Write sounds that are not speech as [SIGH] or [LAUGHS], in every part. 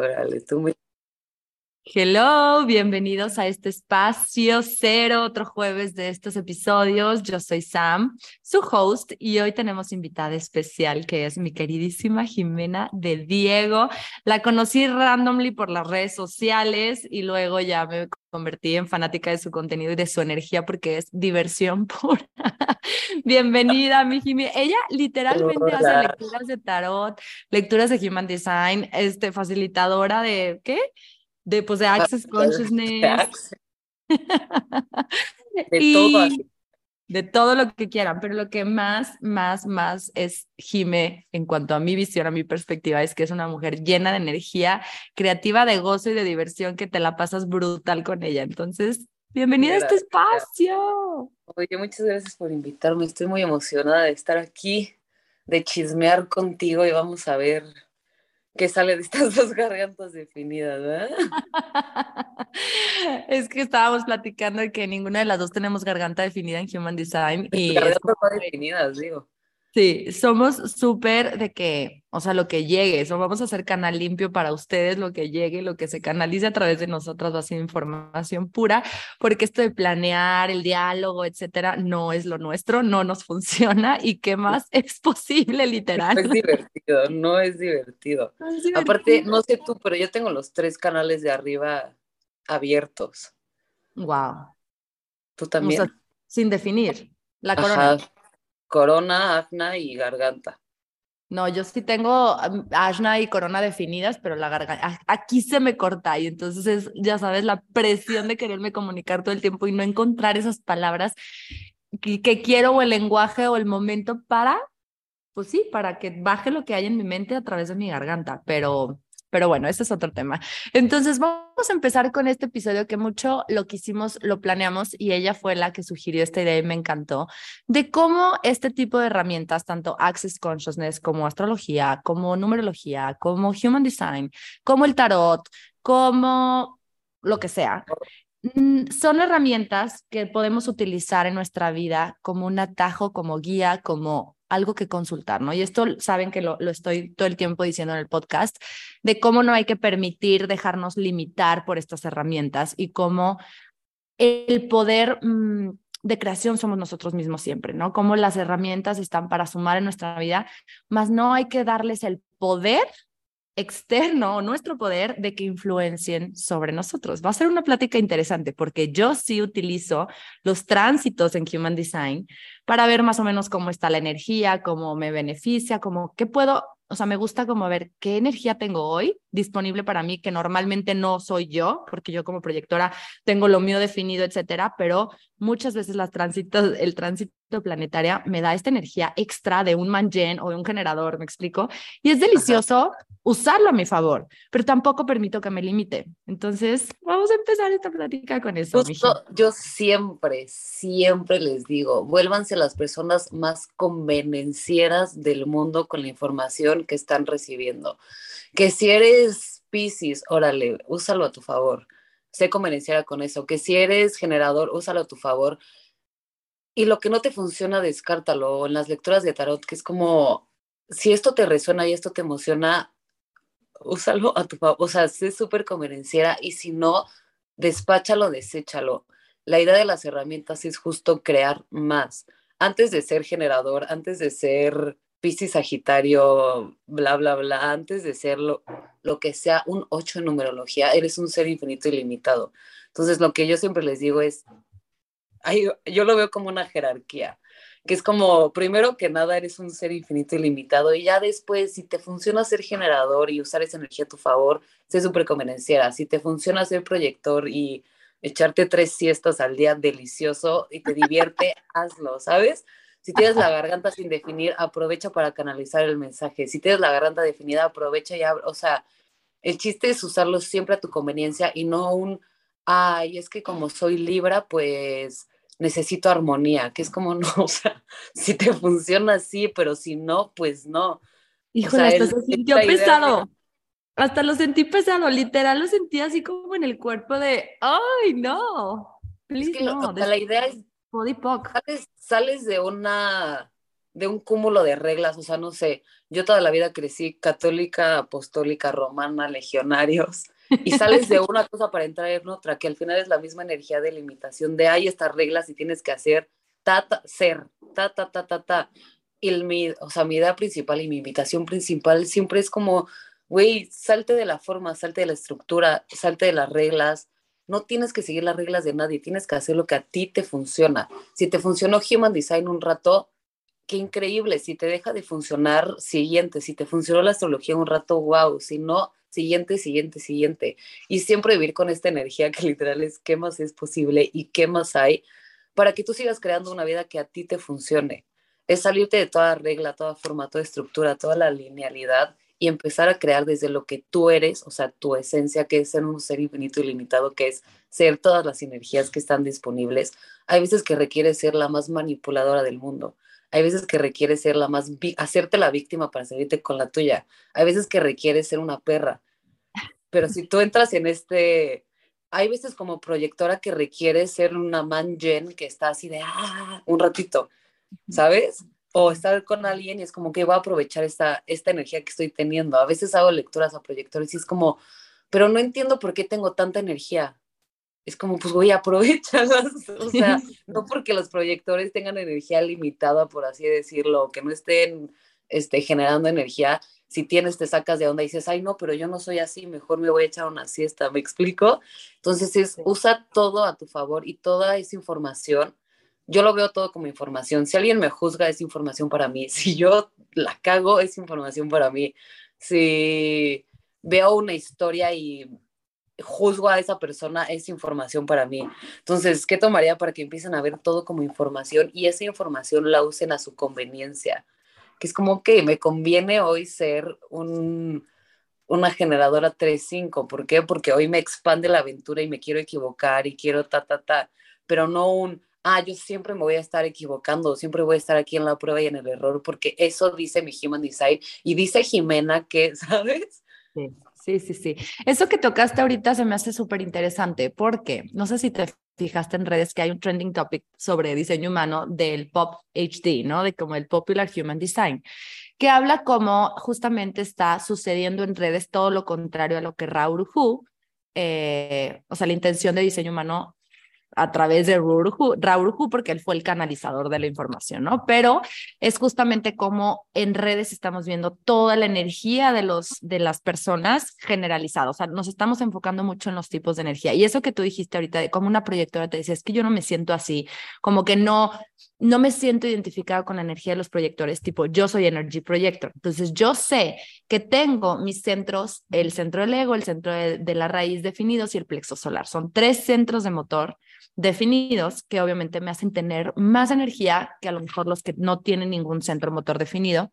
Órale, tú muy Hello, bienvenidos a este espacio cero, otro jueves de estos episodios. Yo soy Sam, su host, y hoy tenemos invitada especial que es mi queridísima Jimena de Diego. La conocí randomly por las redes sociales y luego ya me convertí en fanática de su contenido y de su energía porque es diversión [LAUGHS] pura. Bienvenida, mi Jimena. Ella literalmente hace lecturas de tarot, lecturas de Human Design, este, facilitadora de, ¿qué? De, pues, de Access Consciousness. De, [LAUGHS] todo. De todo lo que quieran, pero lo que más, más, más es Jime en cuanto a mi visión, a mi perspectiva, es que es una mujer llena de energía, creativa, de gozo y de diversión, que te la pasas brutal con ella. Entonces, bienvenida a este espacio. Oye, muchas gracias por invitarme. Estoy muy emocionada de estar aquí, de chismear contigo y vamos a ver que sale de estas [LAUGHS] dos gargantas definidas, ¿verdad? [LAUGHS] es que estábamos platicando de que ninguna de las dos tenemos garganta definida en Human Design. [LAUGHS] Y gargantas definidas, digo. Sí, somos súper de que, o sea, lo que llegue, eso vamos a hacer canal limpio para ustedes, lo que llegue, lo que se canalice a través de nosotras va a ser información pura, porque esto de planear el diálogo, etcétera, no es lo nuestro, no nos [LAUGHS] funciona y qué más es posible, literal. No es divertido, no es divertido. Aparte, no sé tú, pero yo tengo los tres canales de arriba abiertos. Wow. ¿Tú también? sin definir. La corona corona, afna y garganta. No, yo sí tengo asna y corona definidas, pero la garganta, aquí se me corta y entonces es, ya sabes, la presión de quererme comunicar todo el tiempo y no encontrar esas palabras que, que quiero o el lenguaje o el momento para, pues sí, para que baje lo que hay en mi mente a través de mi garganta, pero pero bueno, ese es otro tema. Entonces, vamos a empezar con este episodio que mucho lo que hicimos, lo planeamos y ella fue la que sugirió esta idea y me encantó, de cómo este tipo de herramientas, tanto Access Consciousness como astrología, como numerología, como Human Design, como el tarot, como lo que sea, mm, son herramientas que podemos utilizar en nuestra vida como un atajo, como guía, como algo que consultar, ¿no? Y esto saben que lo, lo, estoy todo el tiempo diciendo en el podcast, de cómo no hay que permitir dejarnos limitar por estas herramientas y cómo el poder mm, de creación somos nosotros mismos siempre, ¿no? Cómo las herramientas están para sumar en nuestra vida, más no hay que darles el poder externo nuestro poder de que influencien sobre nosotros. Va a ser una plática interesante porque yo sí utilizo los tránsitos en Human Design para ver más o menos cómo está la energía, cómo me beneficia, cómo qué puedo, o sea, me gusta como ver qué energía tengo hoy disponible para mí que normalmente no soy yo, porque yo como proyectora tengo lo mío definido, etcétera, pero muchas veces las tránsitos, el tránsito planetaria me da esta energía extra de un manjen o de un generador, ¿me explico? Y es delicioso usarlo a mi favor, pero tampoco permito que me limite. Entonces, vamos a empezar esta plática con eso. Justo, yo siempre, siempre les digo, vuélvanse las personas más convenencieras del mundo con la información que están recibiendo. Que si eres Pisces, órale, úsalo a tu favor. Sé convenenciera con eso. Que si eres generador, úsalo a tu favor y lo que no te funciona, descártalo. En las lecturas de tarot, que es como, si esto te resuena y esto te emociona, úsalo a tu favor. O sea, sé súper convenenciera y si no, despáchalo, deséchalo. La idea de las herramientas es justo crear más. Antes de ser generador, antes de ser Piscis Sagitario, bla, bla, bla, antes de ser lo, lo que sea un 8 en numerología, eres un ser infinito y limitado. Entonces, lo que yo siempre les digo es, yo lo veo como una jerarquía, que es como, primero que nada, eres un ser infinito y limitado, y ya después, si te funciona ser generador y usar esa energía a tu favor, sé súper convenenciera. Si te funciona ser proyector y echarte tres siestas al día delicioso y te divierte, [LAUGHS] hazlo, ¿sabes? Si tienes la garganta sin definir, aprovecha para canalizar el mensaje. Si tienes la garganta definida, aprovecha y abre. O sea, el chiste es usarlo siempre a tu conveniencia y no un, ay, es que como soy Libra, pues necesito armonía, que es como, [LAUGHS] no, o sea, si te funciona así, pero si no, pues no. Híjole, hasta se sintió pesado. Hasta lo sentí pesado, literal lo sentí así como en el cuerpo de, ay, no. es que la idea es, body sales, sales de una de un cúmulo de reglas, o sea, no sé, yo toda la vida crecí católica, apostólica, romana, legionarios, y sales de una cosa para entrar en otra, que al final es la misma energía de limitación, de hay estas reglas y tienes que hacer, ta, ta, ser, ta, ta, ta, ta, ta. Y mi, o sea, mi idea principal y mi invitación principal siempre es como, güey, salte de la forma, salte de la estructura, salte de las reglas, no tienes que seguir las reglas de nadie, tienes que hacer lo que a ti te funciona. Si te funcionó Human Design un rato, qué increíble. Si te deja de funcionar, siguiente. Si te funcionó la astrología un rato, wow. Si no, siguiente, siguiente, siguiente. Y siempre vivir con esta energía que literal es qué más es posible y qué más hay para que tú sigas creando una vida que a ti te funcione. Es salirte de toda regla, toda forma, toda estructura, toda la linealidad y empezar a crear desde lo que tú eres, o sea, tu esencia, que es ser un ser infinito y limitado, que es ser todas las energías que están disponibles. Hay veces que requiere ser la más manipuladora del mundo. Hay veces que requiere ser la más, hacerte la víctima para salirte con la tuya. Hay veces que requiere ser una perra. Pero si tú entras en este, hay veces como proyectora que requiere ser una man gen que está así de, ah, un ratito, ¿sabes? O estar con alguien y es como que voy a aprovechar esta, esta energía que estoy teniendo. A veces hago lecturas a proyectores y es como, pero no entiendo por qué tengo tanta energía. Es como, pues voy a aprovecharlas. [LAUGHS] O sea, no [LAUGHS] porque los proyectores tengan energía limitada, por así decirlo, que no estén este, generando energía. Si tienes, te sacas de onda y dices, ay, no, pero yo no soy así, mejor me voy a echar una siesta. ¿Me explico? Entonces, es, usa todo a tu favor y toda esa información yo lo veo todo como información. Si alguien me juzga, es información para mí. [LAUGHS] Si yo la cago, es información para mí. Si veo una historia y juzgo a esa persona, es información para mí. Entonces, ¿qué tomaría para que empiecen a ver todo como información y esa información la usen a su conveniencia? Que es como que me conviene hoy ser un, una generadora 3.5. ¿Por qué? Porque hoy me expande la aventura y me quiero equivocar y quiero ta, ta, ta, pero no un ah, yo siempre me voy a estar equivocando, siempre voy a estar aquí en la prueba y en el error, porque eso dice mi Human Design y dice Jimena que, [LAUGHS] ¿sabes? Sí, sí, sí. Eso que tocaste ahorita se me hace súper interesante porque no sé si te fijaste en redes que hay un trending topic sobre diseño humano del Pop HD, ¿no? De como el Popular Human Design, que habla como justamente está sucediendo en redes todo lo contrario a lo que Raúl Hu, eh, o sea, la intención de diseño humano a través de Raúl Hu, porque él fue el canalizador de la información, ¿no? Pero es justamente como en redes estamos viendo toda la energía de, los, de las personas generalizada, o sea, nos estamos enfocando mucho en los tipos de energía. Y eso que tú dijiste ahorita, de como una proyectora te decía, es que yo no me siento así, como que no, no me siento identificado con la energía de los proyectores, tipo, yo soy Energy Projector. Entonces, yo sé que tengo mis centros, el centro del ego, el centro de, de la raíz definidos y el plexo solar. Son tres centros de motor definidos que obviamente me hacen tener más energía que a lo mejor los que no tienen ningún centro motor definido.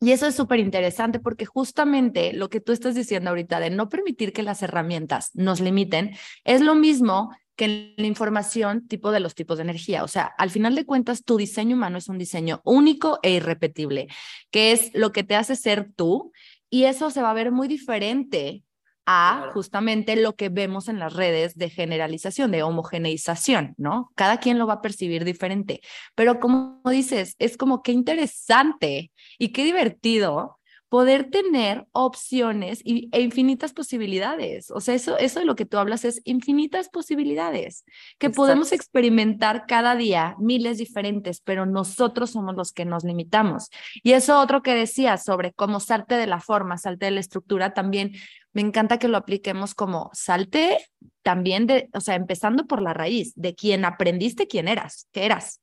Y eso es súper interesante porque justamente lo que tú estás diciendo ahorita de no permitir que las herramientas nos limiten es lo mismo que la información tipo de los tipos de energía. O sea, al final de cuentas, tu diseño humano es un diseño único e irrepetible, que es lo que te hace ser tú y eso se va a ver muy diferente a justamente lo que vemos en las redes de generalización, de homogeneización, ¿no? Cada quien lo va a percibir diferente, pero como dices, es como qué interesante y qué divertido poder tener opciones y, e infinitas posibilidades. O sea, eso, eso de lo que tú hablas es infinitas posibilidades que podemos experimentar cada día, miles diferentes, pero nosotros somos los que nos limitamos. Y eso otro que decías sobre cómo salte de la forma, salte de la estructura, también me encanta que lo apliquemos como salte también de, o sea, empezando por la raíz, de quién aprendiste quién eras, qué eras.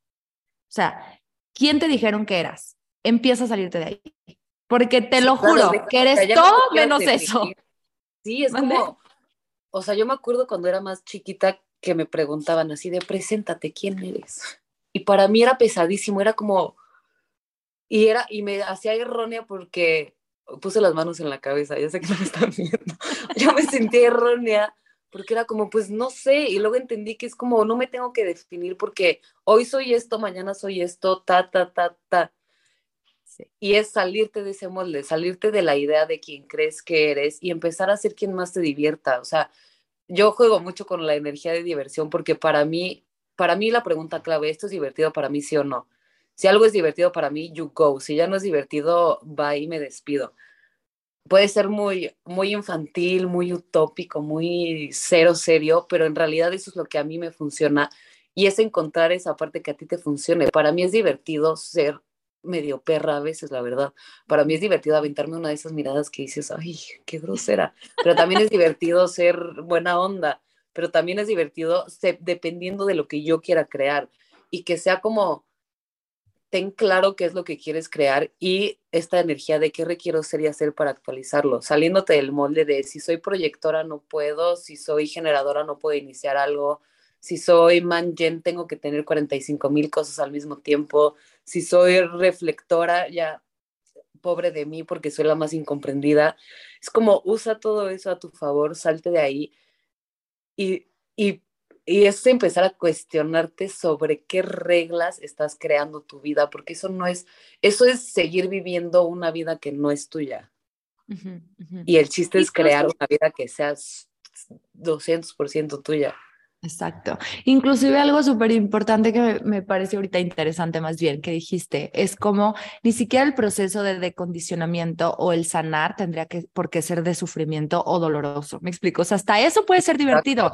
O sea, ¿quién te dijeron que eras? Empieza a salirte de ahí porque te lo juro, que eres todo menos eso. Sí, es como, o sea, yo me acuerdo cuando era más chiquita que me preguntaban así de, preséntate, ¿quién eres? Y para mí era pesadísimo, era como, y era, y me hacía errónea porque puse las manos en la cabeza, ya sé que no me [LAUGHS] están viendo, yo me sentía errónea porque era como, pues no sé, y luego entendí que es como, no me tengo que definir porque hoy soy esto, mañana soy esto, ta, ta, ta, ta. Y es salirte de ese molde, salirte de la idea de quién crees que eres y empezar a ser quien más te divierta. O sea, yo juego mucho con la energía de diversión porque para mí, para mí la pregunta clave, ¿esto es divertido para mí sí o no? Si algo es divertido para mí, you go. Si ya no es divertido, va y me despido. Puede ser muy, muy infantil, muy utópico, muy cero serio, pero en realidad eso es lo que a mí me funciona y es encontrar esa parte que a ti te funcione. Para mí es divertido ser medio perra a veces, la verdad. Para mí es divertido aventarme una de esas miradas que dices, ay, qué grosera. Pero también es divertido ser buena onda, pero también es divertido dependiendo de lo que yo quiera crear y que sea como ten claro qué es lo que quieres crear y esta energía de qué requiero ser y hacer para actualizarlo, saliéndote del molde de si soy proyectora no puedo, si soy generadora no puedo iniciar algo, si soy mangen tengo que tener 45 mil cosas al mismo tiempo, si soy reflectora ya pobre de mí porque soy la más incomprendida. Es como usa todo eso a tu favor, salte de ahí y, y y es empezar a cuestionarte sobre qué reglas estás creando tu vida, porque eso no es, eso es seguir viviendo una vida que no es tuya. Y el chiste es crear una vida que sea 200% tuya. Exacto. Inclusive algo súper importante que me, parece ahorita interesante más bien que dijiste, es como ni siquiera el proceso de decondicionamiento o el sanar tendría que por qué ser de sufrimiento o doloroso. Me explico, o sea, hasta eso puede ser divertido.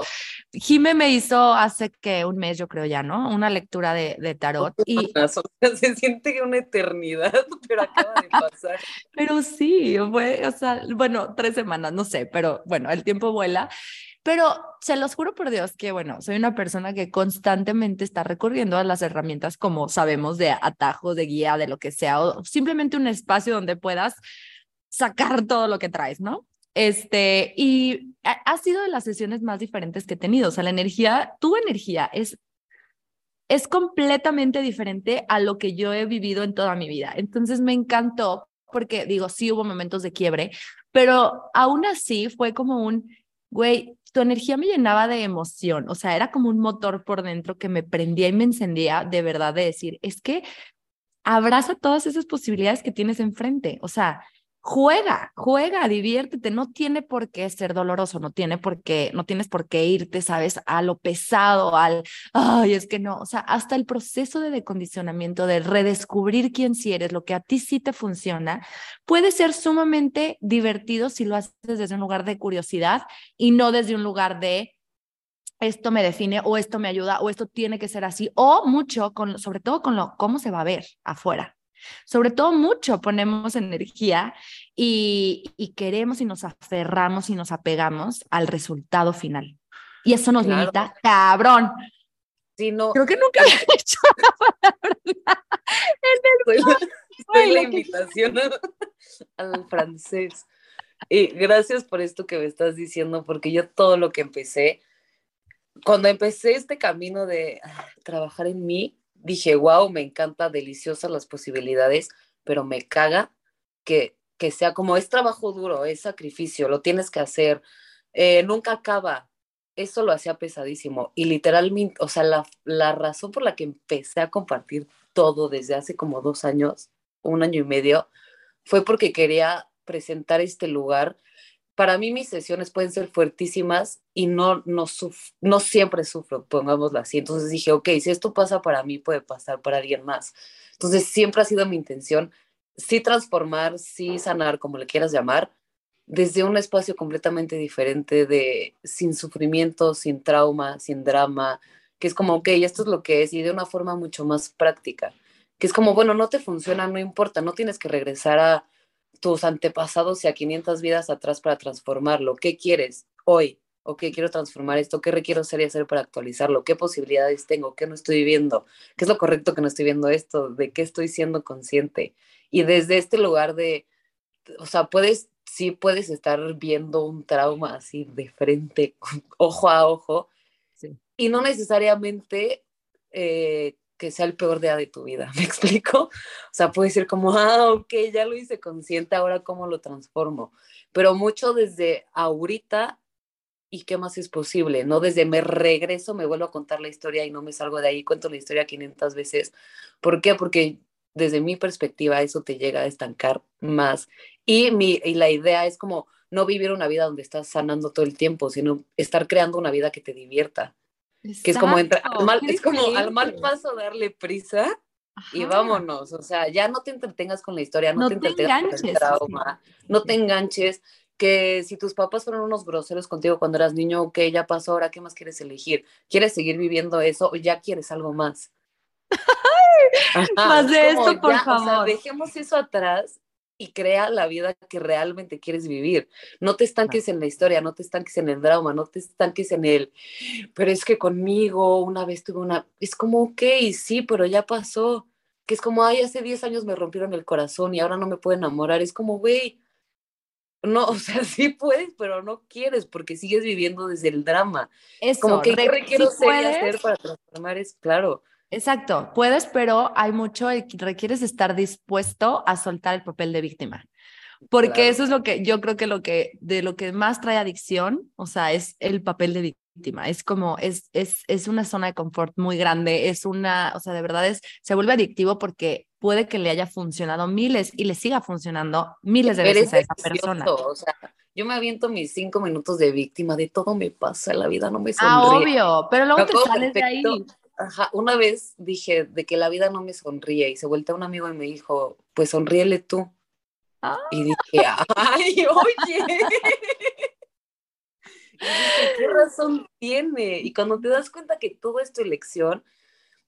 Jime me hizo hace que un mes, yo creo ya, ¿no? Una lectura de, de tarot y... [LAUGHS] Se siente una eternidad, [LAUGHS] pero acaba de pasar. [LAUGHS] pero sí, fue, o sea, bueno, tres semanas, no sé, pero bueno, el tiempo vuela. Pero se los juro por Dios que, bueno, soy una persona que constantemente está recurriendo a las herramientas como sabemos de atajos, de guía, de lo que sea, o simplemente un espacio donde puedas sacar todo lo que traes, ¿no? Este, y ha, sido de las sesiones más diferentes que he tenido. O sea, la energía, tu energía es, es completamente diferente a lo que yo he vivido en toda mi vida. Entonces me encantó porque, digo, sí hubo momentos de quiebre, pero aún así fue como un, güey, tu energía me llenaba de emoción, o sea, era como un motor por dentro que me prendía y me encendía de verdad de decir, es que abraza todas esas posibilidades que tienes enfrente, o sea, juega, juega, diviértete, no tiene por qué ser doloroso, no tiene por qué, no tienes por qué irte, sabes, a lo pesado, al, ay, es que no, o sea, hasta el proceso de decondicionamiento, de redescubrir quién sí eres, lo que a ti sí te funciona, puede ser sumamente divertido si lo haces desde un lugar de curiosidad y no desde un lugar de esto me define o esto me ayuda o esto tiene que ser así o mucho con sobre todo con lo cómo se va a ver afuera sobre todo mucho ponemos energía y, queremos y nos aferramos y nos apegamos al resultado final. Y eso nos limita, cabrón. Sí, no. Creo que nunca he hecho [LAUGHS] la palabra en el [LAUGHS] soy la, invitación al francés. Y gracias por esto que me estás diciendo, porque yo todo lo que empecé, cuando empecé este camino de ah, trabajar en mí, dije, wow, me encanta, deliciosas las posibilidades, pero me caga que, que sea como es trabajo duro, es sacrificio, lo tienes que hacer, eh, nunca acaba. Eso lo hacía pesadísimo. Y literalmente, o sea, la, la razón por la que empecé a compartir todo desde hace como dos años, un año y medio, fue porque quería presentar este lugar para mí mis sesiones pueden ser fuertísimas y no, no, no siempre sufro, pongámoslo así. Entonces dije, ok, si esto pasa para mí, puede pasar para alguien más. Entonces siempre ha sido mi intención, sí transformar, sí sanar, como le quieras llamar, desde un espacio completamente diferente de sin sufrimiento, sin trauma, sin drama, que es como, ok, esto es lo que es y de una forma mucho más práctica, que es como, bueno, no te funciona, no importa, no tienes que regresar a tus antepasados y a 500 vidas atrás para transformarlo. ¿Qué quieres hoy? ¿O qué quiero transformar esto? ¿Qué requiero ser y hacer para actualizarlo? ¿Qué posibilidades tengo? ¿Qué no estoy viendo? ¿Qué es lo correcto que no estoy viendo esto? ¿De qué estoy siendo consciente? Y desde este lugar de, o sea, puedes, sí puedes estar viendo un trauma así de frente, [LAUGHS] ojo a ojo, y no necesariamente eh, que sea el peor día de tu vida, [LAUGHS] ¿me explico? O sea, puede ser como, ah, ok, ya lo hice consciente, ahora cómo lo transformo, pero mucho desde ahorita y qué más es posible, ¿no? Desde me regreso, me vuelvo a contar la historia y no me salgo de ahí, cuento la historia 500 veces. ¿Por qué? Porque desde mi perspectiva eso te llega a estancar más. Y, mi, y la idea es como no vivir una vida donde estás sanando todo el tiempo, sino estar creando una vida que te divierta, que es como, al mal, es como al mal paso darle prisa y vámonos, o sea, ya no te entretengas con la historia, no, te, entretengas con el trauma, no te enganches, que si tus papás fueron unos groseros contigo cuando eras niño, ok, ya pasó, ahora qué más quieres elegir? ¿Quieres seguir viviendo eso o ya quieres algo más? [LAUGHS] más de esto, por favor. dejemos eso atrás y crea la vida que realmente quieres vivir. No te estanques en la historia, no te estanques en el drama, no te estanques en el, pero es que conmigo una vez tuve una, es como, ok, sí, pero ya pasó. Que es como, ay, hace 10 años me rompieron el corazón y ahora no me puedo enamorar. Es como, güey, no, [LAUGHS] o sea, sí puedes, pero no quieres porque sigues viviendo desde el drama. Es como que requiero ser hacer para transformar es claro. Exacto, puedes, pero hay mucho, requieres estar dispuesto a soltar el papel de víctima. Porque eso es lo que yo creo que lo que de lo que más trae adicción, o sea, es el papel de víctima. Es como es es es una zona de confort muy grande, es una, o sea, de verdad es se vuelve adictivo porque puede que le haya funcionado miles y le siga funcionando miles de veces a esa persona. O sea, yo me aviento mis cinco minutos de víctima, de todo me pasa, la vida no me ah, sonríe. Ah, obvio, pero luego te sales de ahí. Ajá, una vez dije de que la vida no me sonríe y se vuelta un amigo y me dijo, pues sonríele tú. Y dije, [LAUGHS] ay, oye. [LAUGHS] ¿qué razón tiene? Y cuando te das cuenta que todo es tu elección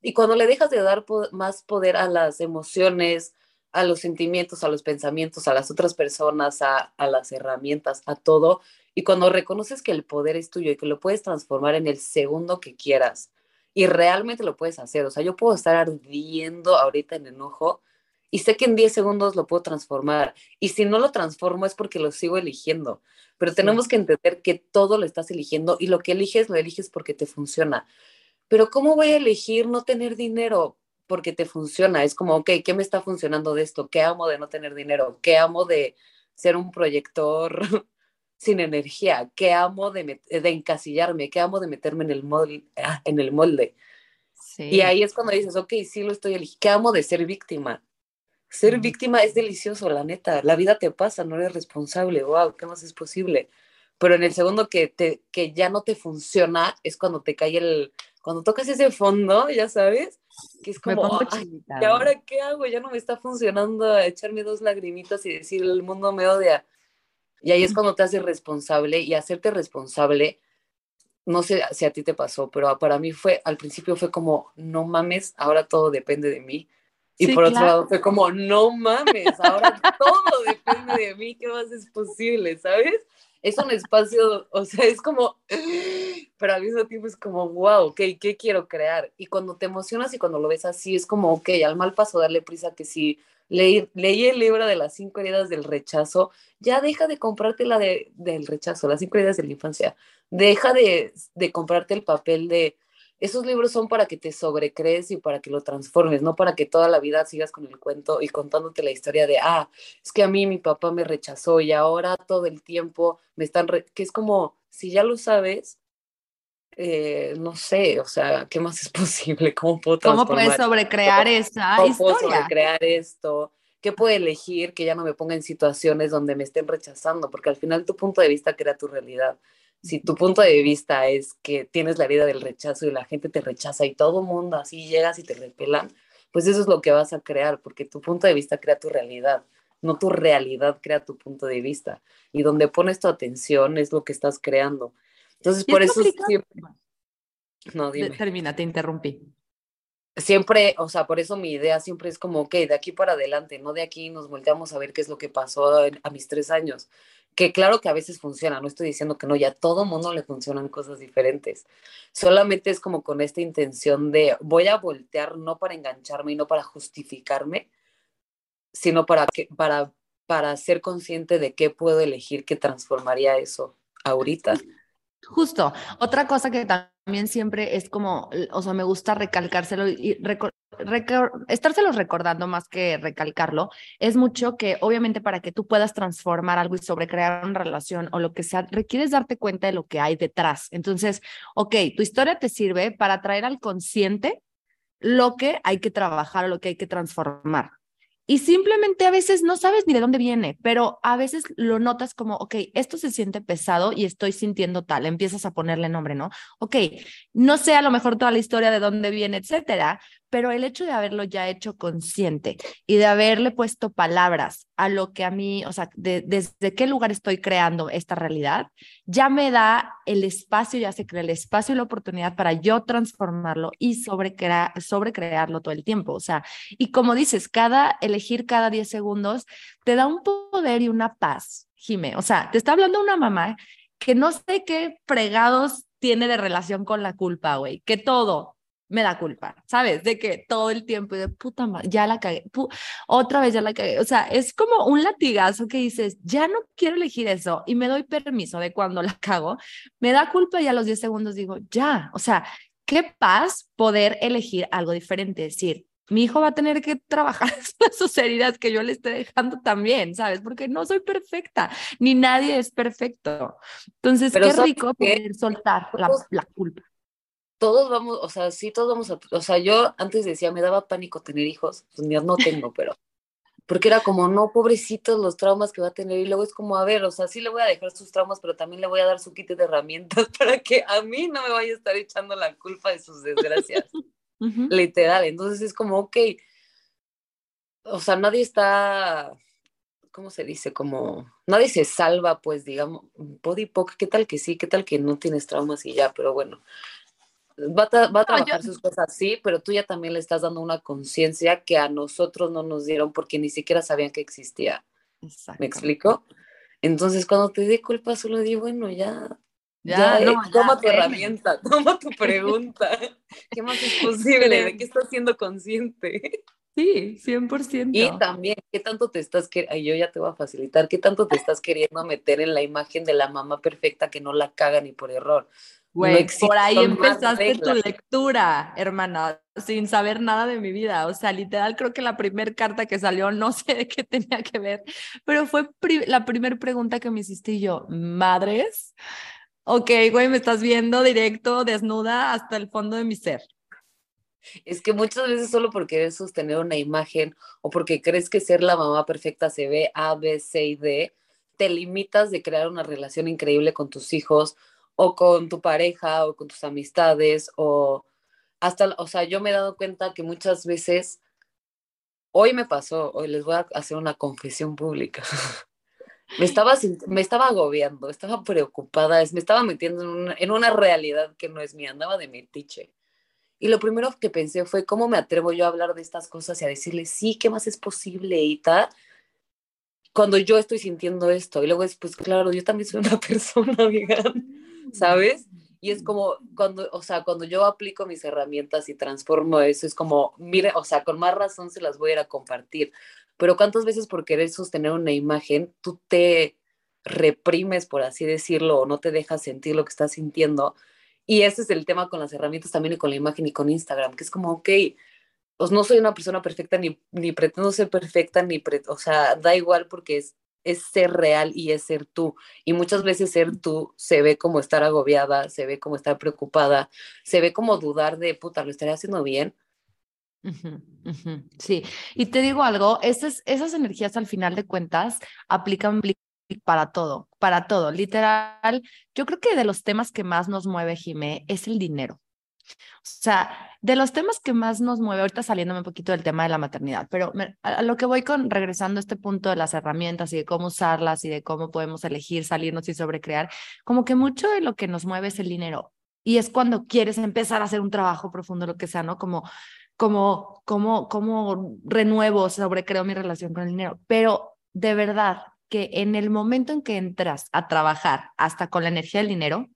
y cuando le dejas de dar más poder a las emociones, a los sentimientos, a los pensamientos, a las otras personas, a, a las herramientas, a todo, y cuando reconoces que el poder es tuyo y que lo puedes transformar en el segundo que quieras, y realmente lo puedes hacer. O sea, yo puedo estar ardiendo ahorita en enojo y sé que en 10 segundos lo puedo transformar. Y si no lo transformo es porque lo sigo eligiendo. Pero tenemos que entender que todo lo estás eligiendo y lo que eliges lo eliges porque te funciona. Pero ¿cómo voy a elegir no tener dinero? Porque te funciona. Es como, ok, ¿qué me está funcionando de esto? ¿Qué amo de no tener dinero? ¿Qué amo de ser un proyector [LAUGHS] sin energía, que amo de, de encasillarme, que amo de meterme en el molde. Ah, en el molde. Y ahí es cuando dices, ok, sí lo estoy eligiendo, que amo de ser víctima. Ser víctima es delicioso, la neta. La vida te pasa, no eres responsable. Wow, ¿qué más es posible? Pero en el segundo que, te, que ya no te funciona es cuando te cae el. Cuando tocas ese fondo, ya sabes, que es como, ¿y ahora qué hago? Ya no me está funcionando echarme dos lagrimitas y decir, el mundo me odia. Y ahí es cuando te haces responsable y hacerte responsable, no sé si a ti te pasó, pero para mí fue, al principio fue como, no mames, ahora todo depende de mí. Y por otro lado fue como, no mames, ahora [LAUGHS] todo depende de mí, ¿qué más es posible? ¿Sabes? Es un espacio, o sea, es como, pero al mismo tiempo es como, wow, ok, ¿qué quiero crear? Y cuando te emocionas y cuando lo ves así, es como, ok, al mal paso darle prisa que si leí, leí el libro de las cinco heridas del rechazo, ya deja de comprarte la de, del rechazo, las cinco heridas de la infancia, deja de, de comprarte el papel de, esos libros son para que te sobrecrees y para que lo transformes, no para que toda la vida sigas con el cuento y contándote la historia de, ah, es que a mí mi papá me rechazó y ahora todo el tiempo me están, que es como, si ya lo sabes, eh, no sé, o sea, ¿qué más es [LAUGHS] posible? ¿Cómo puedo ¿Cómo puedes sobrecrear esa ¿Cómo historia? Puedo sobrecrear esto? ¿Qué puedo elegir que ya no me ponga en situaciones donde me estén rechazando? Porque al final tu punto de vista crea tu realidad. Si tu punto de vista es que tienes la vida del rechazo y la gente te rechaza y todo mundo así llegas y te repelan, pues eso es lo que vas a crear, porque tu punto de vista crea tu realidad, no tu realidad crea tu punto de vista. Y donde pones tu atención es lo que estás creando. Entonces, por eso siempre... No, dime. Termina, te interrumpí. Siempre, o sea, por eso mi idea siempre es como, ok, de aquí para adelante, no de aquí nos volteamos a ver qué es lo que pasó a, mis tres años. Que claro que a veces funciona, no estoy diciendo que no, ya a todo mundo le funcionan cosas diferentes. Solamente es como con esta intención de voy a voltear no para engancharme y no para justificarme, sino para, que, para, para ser consciente de qué puedo elegir que transformaría eso ahorita. Justo. Otra cosa que también siempre es como, o sea, me gusta recalcárselo y estárselo recordando más que recalcarlo, es mucho que obviamente para que tú puedas transformar algo y sobrecrear una relación o lo que sea, requieres darte cuenta de lo que hay detrás. Entonces, ok, tu historia te sirve para traer al consciente lo que hay que trabajar o lo que hay que transformar. Y simplemente a veces no sabes ni de dónde viene, pero a veces lo notas como, ok, esto se siente pesado y estoy sintiendo tal, empiezas a ponerle nombre, ¿no? Ok, no sé a lo mejor toda la historia de dónde viene, etcétera, pero el hecho de haberlo ya hecho consciente y de haberle puesto palabras a lo que a mí, o sea, desde qué lugar estoy creando esta realidad, ya me da el espacio, ya se crea el espacio y la oportunidad para yo transformarlo y sobrecrear, sobrecrearlo todo el tiempo. O sea, y como dices, cada, elegir cada 10 segundos te da un poder y una paz, Jime. O sea, te está hablando una mamá que no sé qué fregados tiene de relación con la culpa, güey, que todo, me da culpa, ¿sabes? De que todo el tiempo, de puta madre, ya la cagué, otra vez ya la cagué. O sea, es como un latigazo que dices, ya no quiero elegir eso y me doy permiso de cuando la cago, me da culpa y a los 10 segundos digo, ya, o sea, qué paz poder elegir algo diferente, decir, mi hijo va a tener que trabajar [LAUGHS] sus heridas que yo le esté dejando también, ¿sabes? Porque no soy perfecta, ni nadie es perfecto. Entonces, qué rico poder soltar la, la culpa todos vamos, o sea, sí, todos vamos a, o sea, yo antes decía, me daba pánico tener hijos, pues no tengo, pero, porque era como, no, pobrecitos los traumas que va a tener, y luego es como, a ver, o sea, sí le voy a dejar sus traumas, pero también le voy a dar su kit de herramientas [LAUGHS] para que a mí no me vaya a estar echando la culpa de sus desgracias, [LAUGHS] literal, entonces es como, ok, o sea, nadie está, ¿cómo se dice? Como, nadie se salva, pues, digamos, body poke, ¿qué tal que sí? ¿Qué tal que no tienes traumas y ya? Pero bueno, va a, trabajar sus cosas, sí, pero tú ya también le estás dando una conciencia que a nosotros no nos dieron porque ni siquiera sabían que existía. ¿Me explico? Entonces, cuando te di culpa, solo digo, bueno, ya, ya, eh, toma tu herramienta, [LAUGHS] toma tu [LAUGHS] pregunta. ¿Qué más es [LAUGHS] posible? ¿De qué estás siendo consciente? Sí, 100%. Y también, ¿qué tanto te estás, queriendo? yo ya te voy a facilitar, qué tanto te estás queriendo meter en la imagen de la mamá perfecta que no la caga ni por error? Güey, por ahí empezaste tu lectura, hermana, sin saber nada de mi vida. O sea, literal, creo que la primera carta que salió, no [LAUGHS] sé de qué tenía que ver, pero fue la primera pregunta que me hiciste y yo, madres. Ok, güey, me estás viendo directo, desnuda hasta el fondo de mi ser. Es que muchas veces solo porque querer sostener una imagen o porque crees que ser la mamá perfecta se ve A, B, C y D, te limitas de crear una relación increíble con tus hijos o con tu pareja o con tus amistades o hasta, o sea, yo me he dado cuenta que muchas veces, hoy me pasó, hoy les voy a hacer una confesión pública. [LAUGHS] me, estaba, me estaba agobiando, estaba preocupada, me estaba metiendo en una, en una realidad que no es mía, andaba de metiche. Y lo primero que pensé fue, ¿cómo me atrevo yo a hablar de estas cosas y a decirle, sí, ¿qué más es posible? Y tal, cuando yo estoy sintiendo esto. Y luego después, claro, yo también soy una [LAUGHS] persona, amiga. ¿Sabes? Y es como cuando, o sea, cuando yo aplico mis herramientas y transformo eso, es como, mire, o sea, con más razón se las voy a ir a compartir. Pero cuántas veces por querer sostener una imagen, tú te reprimes, por así decirlo, o no te dejas sentir lo que estás sintiendo. Y ese es el tema con las herramientas también y con la imagen y con Instagram, que es como, ok, pues no soy una persona perfecta, ni, ni pretendo ser perfecta, ni, o sea, da igual porque es es ser real y es ser tú. Y muchas veces ser tú se ve como estar agobiada, se ve como estar preocupada, se ve como dudar de, puta, ¿lo estaré haciendo bien? Sí, y te digo algo, esas, esas energías al final de cuentas aplican para todo, para todo, literal. Yo creo que de los temas que más nos mueve, Jimé, es el dinero. O sea, de los temas que más nos mueve, ahorita saliéndome un poquito del tema de la maternidad, pero a lo que voy con, regresando a este punto de las herramientas y de cómo usarlas y de cómo podemos elegir salirnos y sobrecrear, como que mucho de lo que nos mueve es el dinero. Y es cuando quieres empezar a hacer un trabajo profundo, lo que sea, ¿no? Como, como, como, como renuevo, sobrecreo mi relación con el dinero. Pero de verdad que en el momento en que entras a trabajar hasta con la energía del dinero,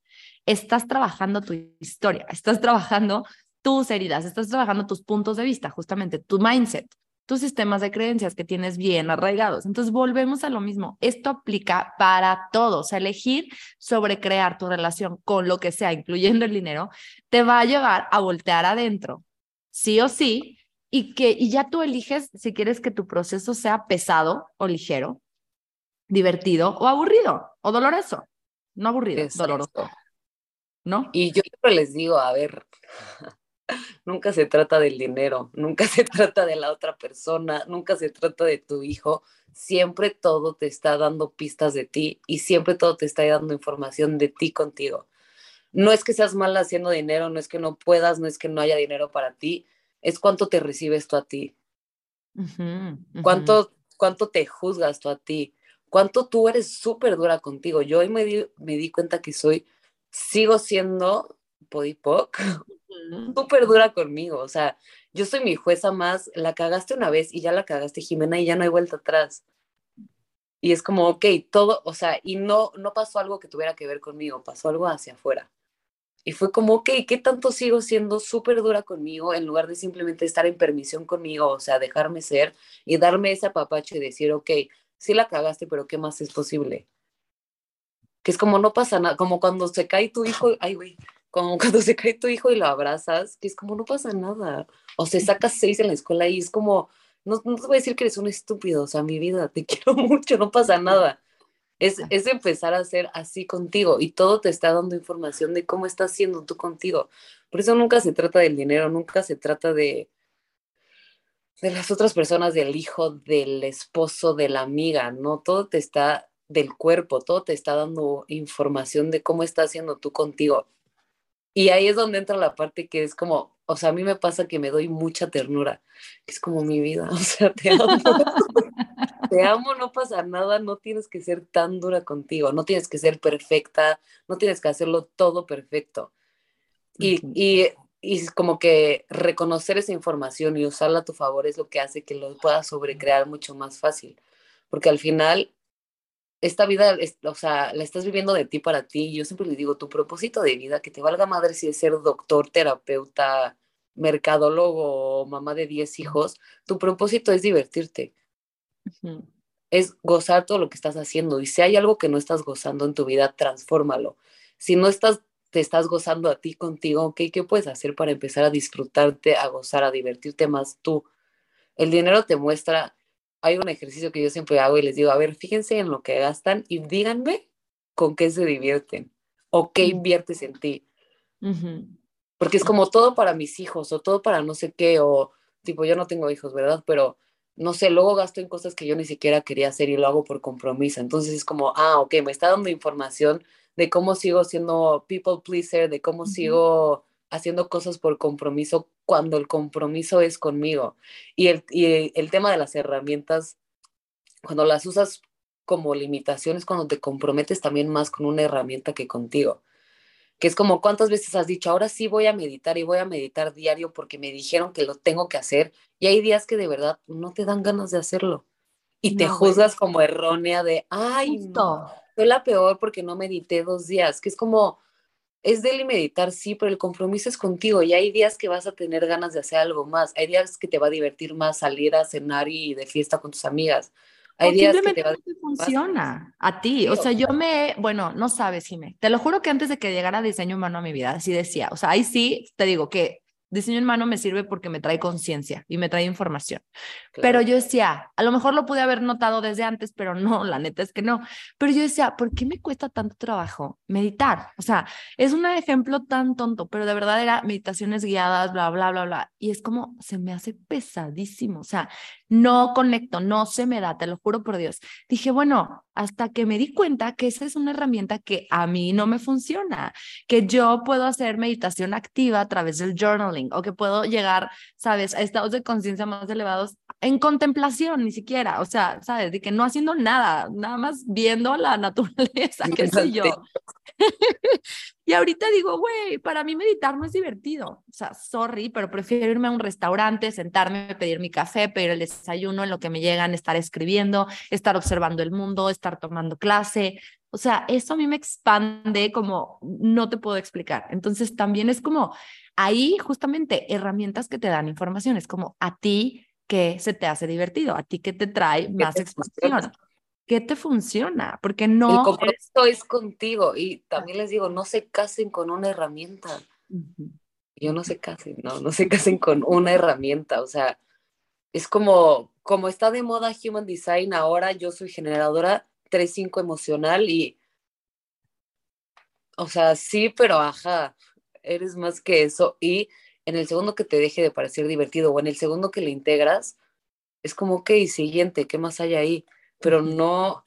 estás trabajando tu historia, estás trabajando tus heridas, estás trabajando tus puntos de vista, justamente tu mindset, tus sistemas de creencias que tienes bien arraigados. Entonces, volvemos a lo mismo. Esto aplica para todos. elegir sobre crear tu relación con lo que sea, incluyendo el dinero, te va a llevar a voltear adentro, sí o sí, y que y ya tú eliges si quieres que tu proceso sea pesado o ligero, divertido o aburrido o doloroso. No aburrido, doloroso. ¿No? Y yo siempre les digo, a ver, [LAUGHS] nunca se trata del dinero, nunca [LAUGHS] se trata de la otra persona, nunca se trata de tu hijo, siempre todo te está dando pistas de ti y siempre todo te está dando información de ti contigo. No es que seas mal haciendo dinero, no es que no puedas, no es que no haya dinero para ti, es cuánto te recibes tú a ti. ¿Cuánto, ¿Cuánto te juzgas tú a ti? ¿Cuánto tú eres súper dura contigo? Yo hoy me di, me di cuenta que soy, sigo siendo podipoc, súper dura conmigo. O sea, yo soy mi jueza más, la cagaste una vez y ya la cagaste, Jimena, y ya no hay vuelta atrás. Y es como, ok, todo, o sea, y no, no pasó algo que tuviera que ver conmigo, pasó algo hacia afuera. Y fue como, ok, ¿qué tanto sigo siendo súper dura conmigo en lugar de simplemente estar en permisión conmigo, o sea, dejarme ser y darme ese apapacho y decir, ok, sí la cagaste, pero ¿qué más es posible? Que es como no pasa nada, como cuando se cae tu hijo, ay, güey, como [LAUGHS] cuando se cae tu hijo y lo abrazas, que es como no pasa nada. O se sacas seis en la escuela y es como, no, no te voy a decir que eres un estúpido, o sea, mi vida, te [LAUGHS] quiero mucho, no pasa nada. Es, es empezar a ser así contigo y todo te está dando información de cómo estás siendo tú contigo. Por eso nunca se trata del dinero, nunca se trata de, de las otras personas, del hijo, del esposo, de la amiga, ¿no? Todo te está del cuerpo, todo te está dando información de cómo estás haciendo tú contigo. Y ahí es donde entra la parte que es como, o sea, a mí me pasa que me doy mucha ternura, que es como mi vida, [LAUGHS] o sea, te amo. te amo, no pasa nada, no tienes que ser tan dura contigo, no tienes que ser perfecta, no tienes que hacerlo todo perfecto. Y, y y como que reconocer esa información y usarla a tu favor es lo que hace que lo puedas sobrecrear mucho más fácil. Porque al final, esta vida, o sea, la estás viviendo de ti para ti. Yo siempre le digo, tu propósito de vida, que te valga madre si es ser doctor, terapeuta, mercadólogo o mamá de 10 hijos, tu propósito es divertirte. Es gozar todo lo que estás haciendo. Y si hay algo que no estás gozando en tu vida, transfórmalo. Si no estás te estás gozando a ti contigo, ok, ¿qué puedes hacer para empezar a disfrutarte, a gozar, a divertirte más tú? El dinero te muestra, hay un ejercicio que yo siempre hago y les digo, a ver, fíjense en lo que gastan y díganme con qué se divierten o qué inviertes en ti. Porque es como todo para mis hijos o todo para no sé qué, o tipo, yo no tengo hijos, ¿verdad? Pero no sé, luego gasto en cosas que yo ni siquiera quería hacer y lo hago por compromiso. Entonces es como, ah, ok, me está dando información de cómo sigo siendo people pleaser, de cómo sigo haciendo cosas por compromiso cuando el compromiso es conmigo. Y el, y el tema de las herramientas, cuando las usas como limitaciones, cuando te comprometes también más con una herramienta que contigo. Que es como cuántas veces has dicho, ahora sí voy a meditar y voy a meditar diario porque me dijeron que lo tengo que hacer. Y hay días que de verdad no te dan ganas de hacerlo. Y te juzgas como errónea de, ay, no fue la peor porque no medité dos días, que es como, es de meditar, sí, pero el compromiso es contigo y hay días que vas a tener ganas de hacer algo más, hay días que te va a divertir más salir a cenar y de fiesta con tus amigas. Hay días que te, va te funciona a ti. O sea, yo me, bueno, no sabes, Jimé. Te lo juro que antes de que llegara diseño humano a mi vida, así decía. O sea, ahí sí te digo que diseño en mano me sirve porque me trae conciencia y me trae información. Pero yo decía, a lo mejor lo pude haber notado desde antes, pero no, la neta es que no. Pero yo decía, ¿por qué me cuesta tanto trabajo meditar? O sea, es un ejemplo tan tonto, pero de verdad era meditaciones guiadas, bla, bla, bla, bla. Y es como, se me hace pesadísimo. O sea, no conecto, no se me da, te lo juro por Dios. Dije, bueno, hasta que me di cuenta que esa es una herramienta que a mí no me funciona, que yo puedo hacer meditación activa a través del journaling o que puedo llegar, sabes, a estados de conciencia más elevados en contemplación, ni siquiera, o sea, sabes, de que no haciendo nada, nada más viendo la [LAUGHS] naturaleza, qué sé yo. [LAUGHS] ahorita digo, güey, para mí meditar no es divertido. O sea, sorry, pero prefiero irme a un restaurante, sentarme, pedir mi café, pedir el desayuno en lo que me llegan, estar escribiendo, estar observando el mundo, estar tomando clase. O sea, eso a mí me expande como no te puedo explicar. Entonces también es como ahí justamente herramientas que te dan información. Es como a ti que se te hace divertido, a ti que te trae más expansión. ¿Qué te funciona? Porque no... El compromiso es contigo y también les digo, no se casen con una herramienta. Yo no se casen, no, no se casen con una herramienta, o sea, es como, como está de moda Human Design ahora, yo soy generadora 3-5 emocional y, o sea, sí, pero ajá, eres más que eso y en el segundo que te deje de parecer divertido o en el segundo que le integras, es como, ok, siguiente, ¿qué más hay ahí? Pero no,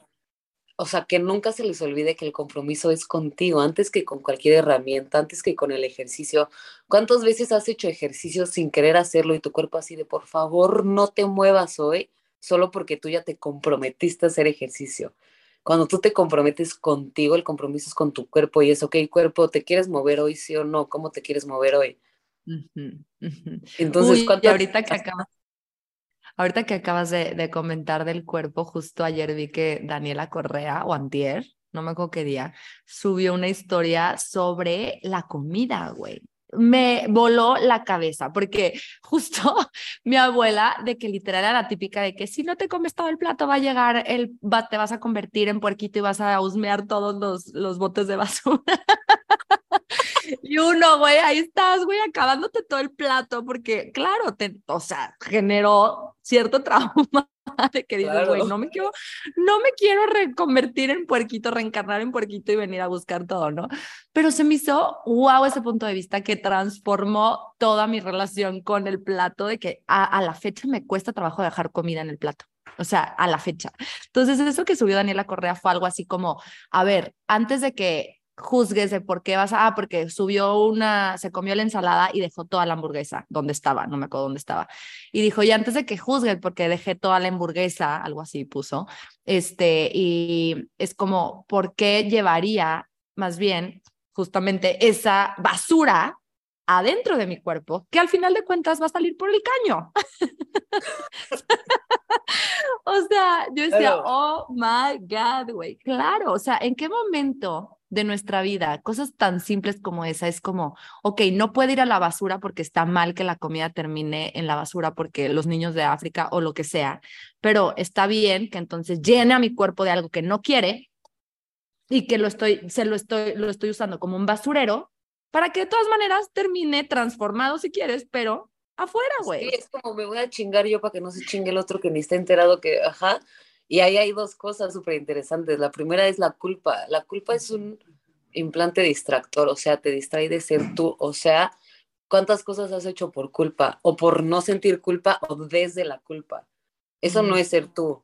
o sea, que nunca se les olvide que el compromiso es contigo, antes que con cualquier herramienta, antes que con el ejercicio. ¿Cuántas veces has hecho ejercicio sin querer hacerlo y tu cuerpo así de, por favor, no te muevas hoy, solo porque tú ya te comprometiste a hacer ejercicio? Cuando tú te comprometes contigo, el compromiso es con tu cuerpo y es, ok, cuerpo, ¿te quieres mover hoy, sí o no? ¿Cómo te quieres mover hoy? Entonces, Uy, ahorita que acabas, ahorita que acabas de, comentar del cuerpo, justo ayer vi que Daniela Correa o Antier, no me acuerdo qué día, subió una historia sobre la comida, güey me voló la cabeza, porque [LAUGHS] justo mi abuela, de que literal era la típica de que si no te comes todo el plato, va a llegar el, va, te vas a convertir en puerquito y vas a husmear todos los, los botes de basura. [LAUGHS] y uno, güey, ahí estás, güey, acabándote todo el plato, porque claro, te, o sea, generó cierto [LAUGHS] trauma de que dices, güey, no me quiero, no me quiero reconvertir en puerquito, reencarnar en puerquito y venir a buscar todo, ¿no? Pero se me hizo, wow, ese punto de vista que transformó toda mi relación con el plato, de que a, a la fecha me cuesta trabajo dejar comida en el plato. O sea, a la fecha. Entonces, eso que subió Daniela Correa fue algo así como, a ver, antes de que juzgues de por qué vas a, ah, porque subió una, se comió la ensalada y dejó toda la hamburguesa donde estaba, no me acuerdo dónde estaba. Y dijo, y antes de que juzgues porque dejé toda la hamburguesa, algo así puso, este, y es como, ¿por qué llevaría más bien justamente esa basura adentro de mi cuerpo, que al final de cuentas va a salir por el caño. [LAUGHS] o sea, yo decía, oh my God, güey, claro, o sea, ¿en qué momento de nuestra vida, cosas tan simples como esa, es como, ok, no puede ir a la basura porque está mal que la comida termine en la basura porque los niños de África o lo que sea, pero está bien que entonces llene a mi cuerpo de algo que no quiere y que lo estoy, se lo estoy, lo estoy usando como un basurero para que de todas maneras termine transformado si quieres, pero afuera, güey. Sí, es como me voy a chingar yo para que no se chingue el otro que ni está enterado que, ajá, y ahí hay dos cosas súper interesantes. La primera es la culpa. La culpa es un implante distractor, o sea, te distrae de ser tú. O sea, ¿cuántas cosas has hecho por culpa o por no sentir culpa o desde la culpa? Eso no es ser tú.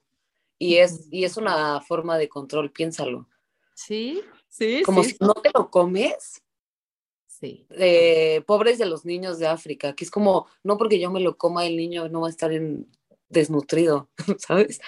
Y es, y es una forma de control, piénsalo. Sí, sí. Como si no te lo comes. Sí. pobres de los niños de África, que es como, no porque yo me lo coma, el niño no va a estar en, desnutrido, [LAUGHS] ¿sabes?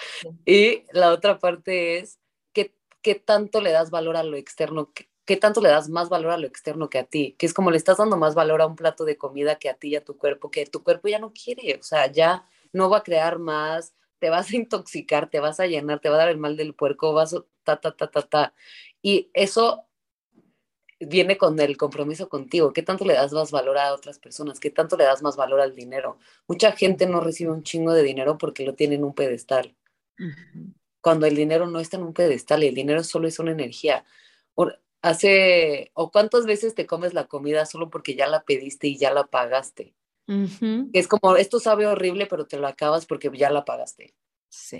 Y la otra parte es qué, qué tanto le das valor a lo externo, qué, tanto le das más valor a lo externo que a ti, que es como le estás dando más valor a un plato de comida que a ti y a tu cuerpo, que tu cuerpo ya no quiere, o sea, ya no va a crear más, te vas a intoxicar, te vas a llenar, te va a dar el mal del puerco, vas a ta, ta, ta, ta, ta. Y eso viene con el compromiso contigo. ¿Qué tanto le das más valor a otras personas? ¿Qué tanto le das más valor al dinero? Mucha gente no recibe un chingo de dinero porque lo tiene en un pedestal. Cuando el dinero no está en un pedestal, el dinero solo es una energía. hace, o cuántas veces te comes la comida solo porque ya la pediste y ya la pagaste. Es como, esto sabe horrible, pero te lo acabas porque ya la pagaste.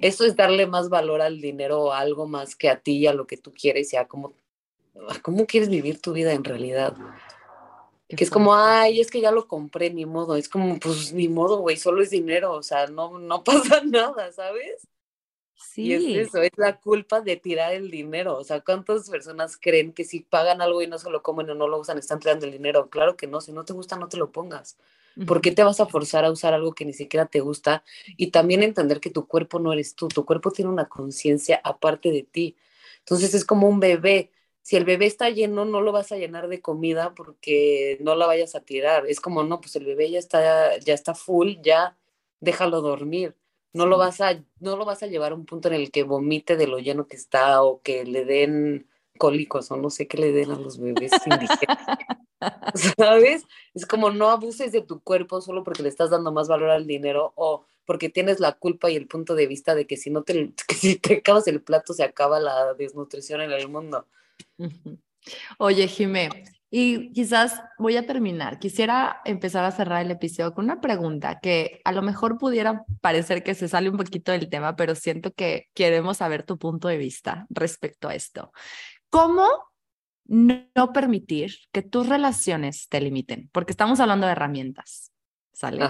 Eso es darle más valor al dinero o algo más que a ti y a lo que tú quieres y a cómo [LAUGHS] ¿cómo quieres vivir tu vida en realidad? que es como, ay, es que ya lo compré, ni modo. Es como, pues ni modo, güey, solo es dinero, o sea, no, no [LAUGHS] pasa nada, ¿sabes? Sí. Y es eso, es la culpa de tirar el dinero. O sea, ¿cuántas personas creen que si pagan algo y no se lo comen o no lo usan, están tirando el dinero? Claro que no, si no te gusta, no te lo pongas. ¿Por qué te vas a forzar a usar algo que ni siquiera te gusta? Y también entender que tu cuerpo no eres tú, tu cuerpo tiene una conciencia aparte de ti. Entonces es como un bebé si el bebé está lleno, no lo vas a llenar de comida porque no la vayas a tirar. Es como, no, pues el bebé ya está, ya está full, ya déjalo dormir. No lo vas a, no lo vas a llevar a un punto en el que vomite de lo lleno que está o que le den cólicos o no sé qué le den a los bebés [LAUGHS] ¿Sabes? Es como no abuses de tu cuerpo solo porque le estás dando más valor al dinero o porque tienes la culpa y el punto de vista de que si no te, [LAUGHS] que si te acabas el plato se acaba la desnutrición en el mundo. Oye, Jimé, y quizás voy a terminar. Quisiera empezar a cerrar el episodio con una pregunta que a lo mejor pudiera parecer que se sale un poquito del tema, pero siento que queremos saber tu punto de vista respecto a esto. ¿Cómo no permitir que tus relaciones te limiten? Porque estamos hablando de herramientas, ¿sale?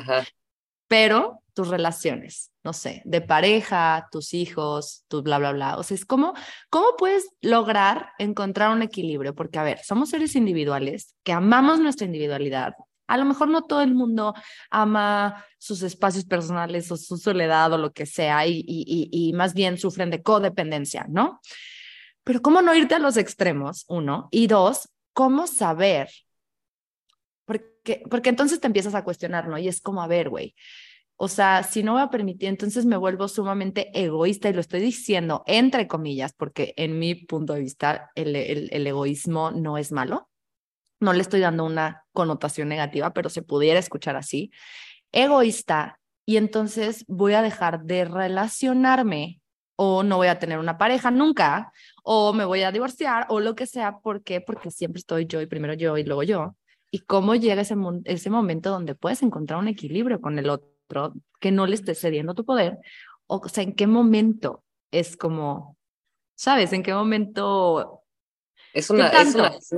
Pero tus relaciones, no sé, de pareja, tus hijos, tu bla, bla, bla. O sea, es como, ¿cómo puedes lograr encontrar un equilibrio? Porque, a ver, somos seres individuales que amamos nuestra individualidad. A lo mejor no todo el mundo ama sus espacios personales o su soledad o lo que sea y, y, y más bien sufren de codependencia, ¿no? Pero ¿cómo no irte a los extremos? Uno. Y dos, ¿cómo saber? Porque, porque entonces te empiezas a cuestionar, ¿no? Y es como, a ver, güey, o sea, si no voy a permitir, entonces me vuelvo sumamente egoísta y lo estoy diciendo entre comillas, porque en mi punto de vista el, el, egoísmo no es malo. No le estoy dando una connotación negativa, pero se pudiera escuchar así. Egoísta y entonces voy a dejar de relacionarme o no voy a tener una pareja nunca o me voy a divorciar o lo que sea. ¿Por qué? Porque siempre estoy yo y primero yo y luego yo. ¿Y cómo llega ese, ese momento donde puedes encontrar un equilibrio con el otro? Que no le estés cediendo tu poder, o, sea, en qué momento es como, ¿sabes? ¿En qué momento es una, es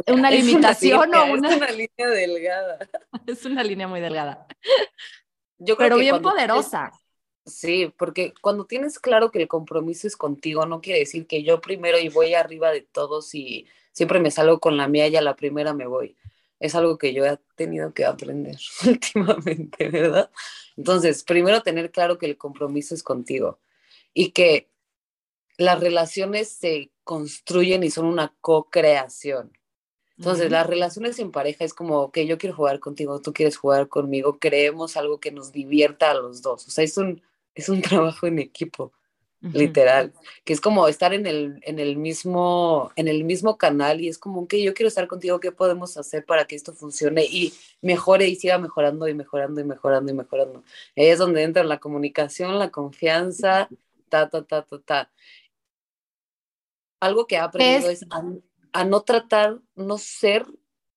una, limitación o una... Es una línea delgada. [LAUGHS] es una línea muy delgada. Yo creo Pero bien poderosa. Sí, porque cuando tienes claro que el compromiso es contigo, no quiere decir que yo primero y voy arriba de todos y siempre me salgo con la mía y a la primera me voy es algo que yo he tenido que aprender [LAUGHS] últimamente, ¿verdad? Entonces, primero tener claro que el compromiso es contigo y que las relaciones se construyen y son una co-creación. Entonces, las relaciones en pareja es como, que yo quiero jugar contigo, tú quieres jugar conmigo, creemos algo que nos divierta a los dos. O sea, es un, es un [LAUGHS] trabajo en equipo literal, que es como estar en el, en el mismo, en el mismo canal y es como que yo quiero estar contigo, ¿qué podemos hacer para que esto funcione y mejore y siga mejorando y mejorando y mejorando y mejorando? Ahí es donde entra la comunicación, la confianza, ta, ta, ta, ta, ta. Algo que he aprendido es, a no tratar, no ser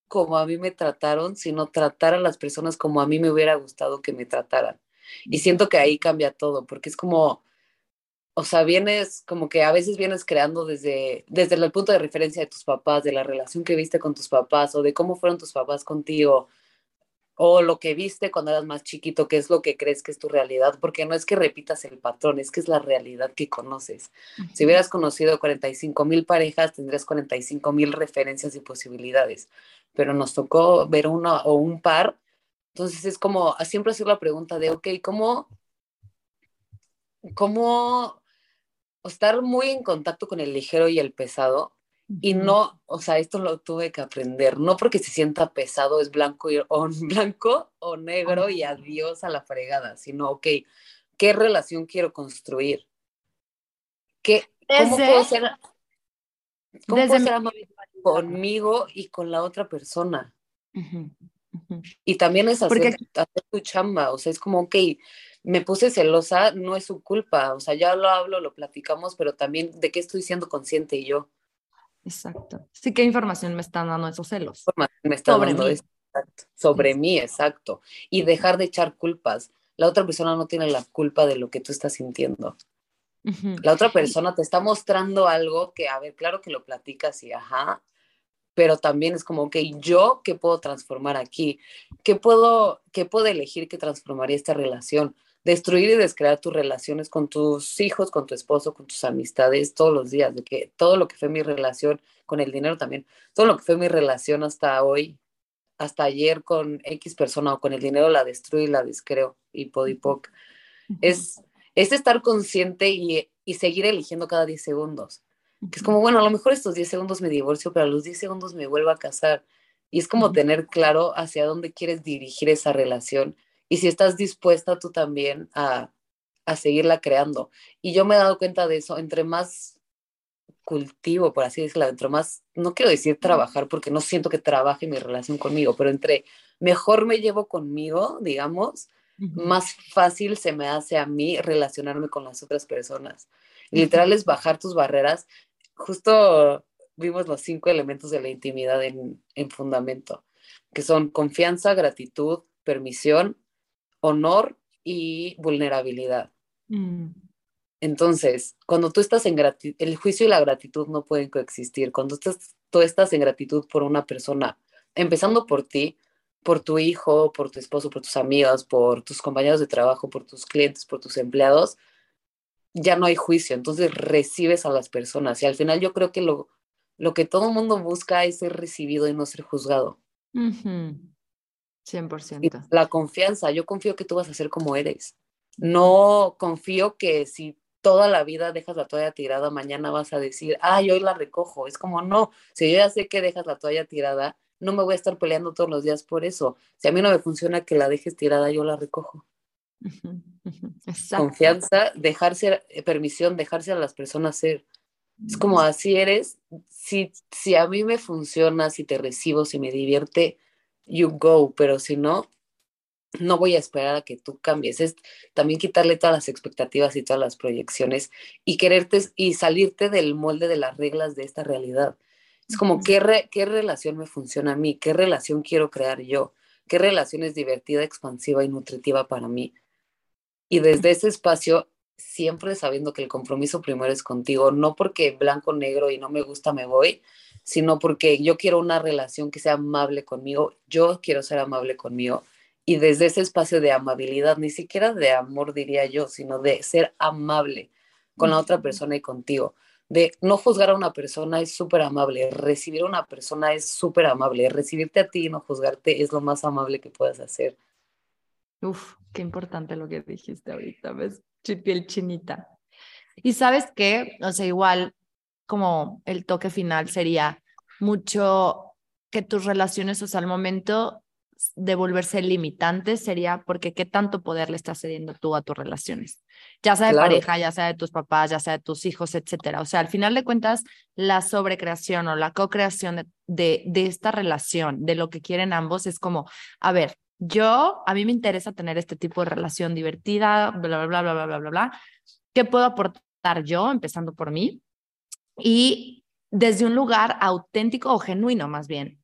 como a mí me trataron, sino tratar a las personas como a mí me hubiera gustado que me trataran. Y siento que ahí cambia todo, porque es como, o sea, vienes como que a veces vienes creando desde, desde el punto de referencia de tus papás, de la relación que viste con tus papás o de cómo fueron tus papás contigo o lo que viste cuando eras más chiquito, qué es lo que crees que es tu realidad, porque no es que repitas el patrón, es que es la realidad que conoces. Si hubieras conocido 45 mil parejas, tendrías 45 mil referencias y posibilidades, pero nos tocó ver uno o un par. Entonces es como siempre hacer la pregunta de, ok, ¿cómo, cómo estar muy en contacto con el ligero y el pesado. Y no, o sea, esto lo tuve que aprender, no porque se sienta pesado es blanco, y, o, [LAUGHS] blanco o negro y adiós a la fregada, sino, ok, ¿qué relación quiero construir? ¿Qué, ¿Cómo puedo ser, cómo puedo ser conmigo y con la otra persona? Y también es hacer, hacer tu chamba, o sea, es como, ok, me puse celosa, no es su culpa, o sea, ya lo hablo, lo platicamos, pero también de qué estoy siendo consciente yo. Exacto. Sí, ¿qué información me están dando esos celos? Me están sobre dando mí. Exacto. Sobre mí, exacto. Y dejar de echar culpas. La otra persona no tiene la culpa de lo que tú estás sintiendo. La otra persona te está mostrando algo que, a ver, claro que lo platicas y ajá, pero también es como, ok, yo qué puedo transformar aquí, qué puedo, qué puedo elegir que transformaría esta relación, destruir y descrear tus relaciones con tus hijos, con tu esposo, con tus amistades todos los días, de que todo lo que fue mi relación con el dinero también, todo lo que fue mi relación hasta hoy, hasta ayer con X persona o con el dinero la destruyo y la descreo y podipoc. Es, es estar consciente y, y seguir eligiendo cada 10 segundos. Que es como, bueno, a lo mejor estos 10 segundos me divorcio, pero a los 10 segundos me vuelvo a casar. Y es como tener claro hacia dónde quieres dirigir esa relación y si estás dispuesta tú también a, a seguirla creando. Y yo me he dado cuenta de eso, entre más cultivo, por así decirlo, entre más, no quiero decir trabajar porque no siento que trabaje mi relación conmigo, pero entre mejor me llevo conmigo, digamos, más fácil se me hace a mí relacionarme con las otras personas. literal es bajar tus barreras. Justo vimos los cinco elementos de la intimidad en, en fundamento, que son confianza, gratitud, permisión, honor y vulnerabilidad. Mm. Entonces, cuando tú estás en gratitud, el juicio y la gratitud no pueden coexistir. Cuando estás, tú estás en gratitud por una persona, empezando por ti, por tu hijo, por tu esposo, por tus amigos, por tus compañeros de trabajo, por tus clientes, por tus empleados, ya no hay juicio, entonces recibes a las personas y al final yo creo que lo, lo que todo el mundo busca es ser recibido y no ser juzgado. 100%. la confianza, yo confío que tú vas a ser como eres. No confío que si toda la vida dejas la toalla tirada, mañana vas a decir, ay, hoy la recojo. Es como, no, si yo ya sé que dejas la toalla tirada, no me voy a estar peleando todos los días por eso. Si a mí no me funciona que la dejes tirada, yo la recojo. Confianza, dejarse, eh, permisión, dejarse a las personas ser. Es como así eres. Si, si a mí me funciona, si te recibo, si me divierte, you go, pero si no, no voy a esperar a que tú cambies. Es también quitarle todas las expectativas y todas las proyecciones y quererte y salirte del molde de las reglas de esta realidad. Es como, ¿qué, ¿qué relación me funciona a mí? ¿Qué relación quiero crear yo? ¿Qué relación es divertida, expansiva y nutritiva para mí? Y desde ese espacio, siempre sabiendo que el compromiso primero es contigo, no porque blanco, negro y no me gusta, me voy, sino porque yo quiero una relación que sea amable conmigo, yo quiero ser amable conmigo. Y desde ese espacio de amabilidad, ni siquiera de amor diría yo, sino de ser amable con la otra persona y contigo de no juzgar a una persona es súper amable, recibir a una persona es súper amable, recibirte a ti y no juzgarte es lo más amable que puedas hacer. Uf, qué importante lo que dijiste ahorita, ¿ves? Piel chinita. Y sabes qué, o sea, igual como el toque final sería mucho que tus relaciones, o sea, al momento de volverse limitantes sería porque qué tanto poder le estás cediendo tú a tus relaciones, ya sea de pareja, ya sea de tus papás, ya sea de tus hijos, etcétera. O sea, al final de cuentas, la sobrecreación o la co-creación de, de, esta relación, de lo que quieren ambos, es como, a ver, yo, a mí me interesa tener este tipo de relación divertida, bla, bla, bla, bla, bla, bla, bla. ¿Qué puedo aportar yo, empezando por mí? Y desde un lugar auténtico o genuino, más bien,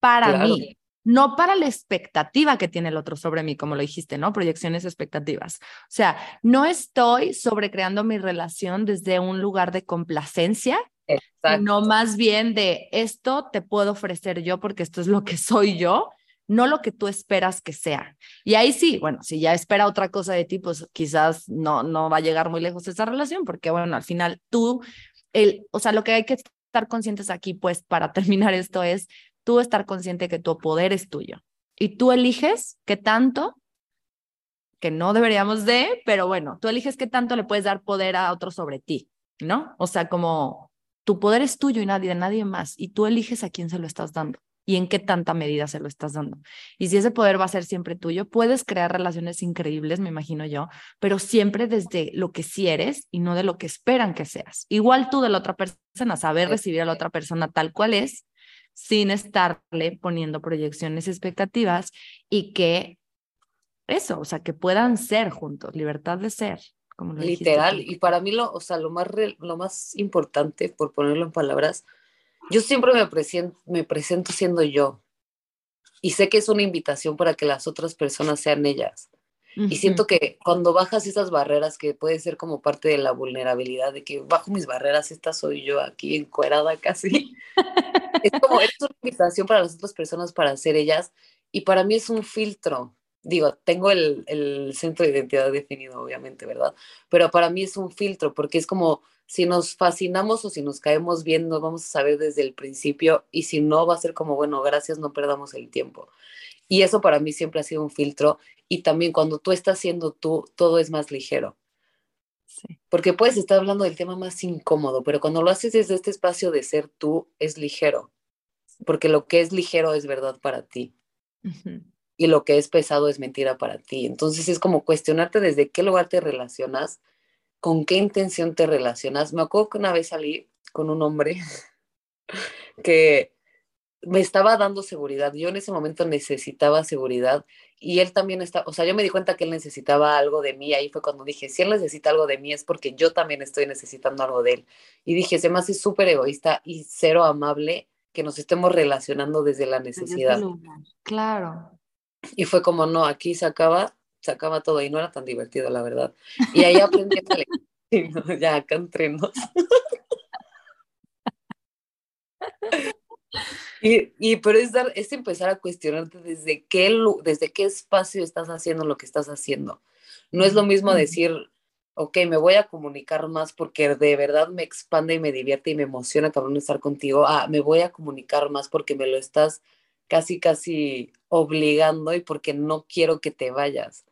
para claro. mí, no para la expectativa que tiene el otro sobre mí, como lo dijiste, ¿no? Proyecciones expectativas. O sea, no estoy sobrecreando mi relación desde un lugar de complacencia, Exacto. sino más bien de esto te puedo ofrecer yo porque esto es lo que soy yo no lo que tú esperas que sea. Y ahí sí, bueno, si ya espera otra cosa de ti, pues quizás no, no va a llegar muy lejos esa relación, porque bueno, al final tú, el, o sea, lo que hay que estar conscientes aquí, pues para [LAUGHS] terminar esto es tú estar consciente que tu poder es tuyo y tú eliges qué tanto, que no deberíamos de, pero bueno, tú eliges qué tanto le puedes dar poder a otro sobre ti, ¿no? O sea, como tu poder es tuyo y nadie nadie más y tú eliges a quién se lo estás dando y en qué tanta medida se lo estás dando. Y si ese poder va a ser siempre tuyo, puedes crear relaciones increíbles, me imagino yo, pero siempre desde lo que sí eres y no de lo que esperan que seas. Igual tú de la otra persona, saber recibir a la otra persona tal cual es sin estarle poniendo proyecciones expectativas y que eso, o sea, que puedan ser juntos, libertad de ser. Como Literal, y para mí lo, o sea, lo más, lo más importante, por ponerlo en palabras, yo siempre me presento, me presento siendo yo y sé que es una invitación para que las otras personas sean ellas. Y siento que cuando bajas esas barreras, que puede ser como parte de la vulnerabilidad, de que bajo mis barreras, esta soy yo aquí encuerada casi, [LAUGHS] es como, es una invitación para las otras personas para ser ellas y para mí es un filtro. Digo, tengo el, el centro de identidad definido, obviamente, ¿verdad? Pero para mí es un filtro porque es como si nos fascinamos o si nos caemos bien, nos vamos a saber desde el principio y si no, va a ser como, bueno, gracias, no perdamos el tiempo. Y eso para mí siempre ha sido un filtro y también cuando tú estás siendo tú, todo es más ligero. Porque puedes estar hablando del tema más incómodo, pero cuando lo haces desde este espacio de ser tú, es ligero. Porque lo que es ligero es verdad para ti. Y lo que es pesado es mentira para ti. Entonces es como cuestionarte desde qué lugar te relacionas, con qué intención te relacionas. Me acuerdo que una vez salí con un hombre [LAUGHS] que me estaba dando seguridad. Yo en ese momento necesitaba seguridad y él también está, o sea, yo me di cuenta que él necesitaba algo de mí. Ahí fue cuando dije, si él necesita algo de mí es porque yo también estoy necesitando algo de él. Y dije, se me hace súper egoísta y cero amable que nos estemos relacionando desde la necesidad. Claro. Y fue como, no, aquí se acaba, se acaba todo y no era tan divertido, la verdad. Y ahí aprendí a [LAUGHS] ya acá entre [LAUGHS] Y, y pero es, dar, es empezar a cuestionarte desde qué, desde qué espacio estás haciendo lo que estás haciendo. No es lo mismo decir, ok, me voy a comunicar más porque de verdad me expande y me divierte y me emociona cabrón estar contigo. Ah, me voy a comunicar más porque me lo estás casi, casi obligando y porque no quiero que te vayas.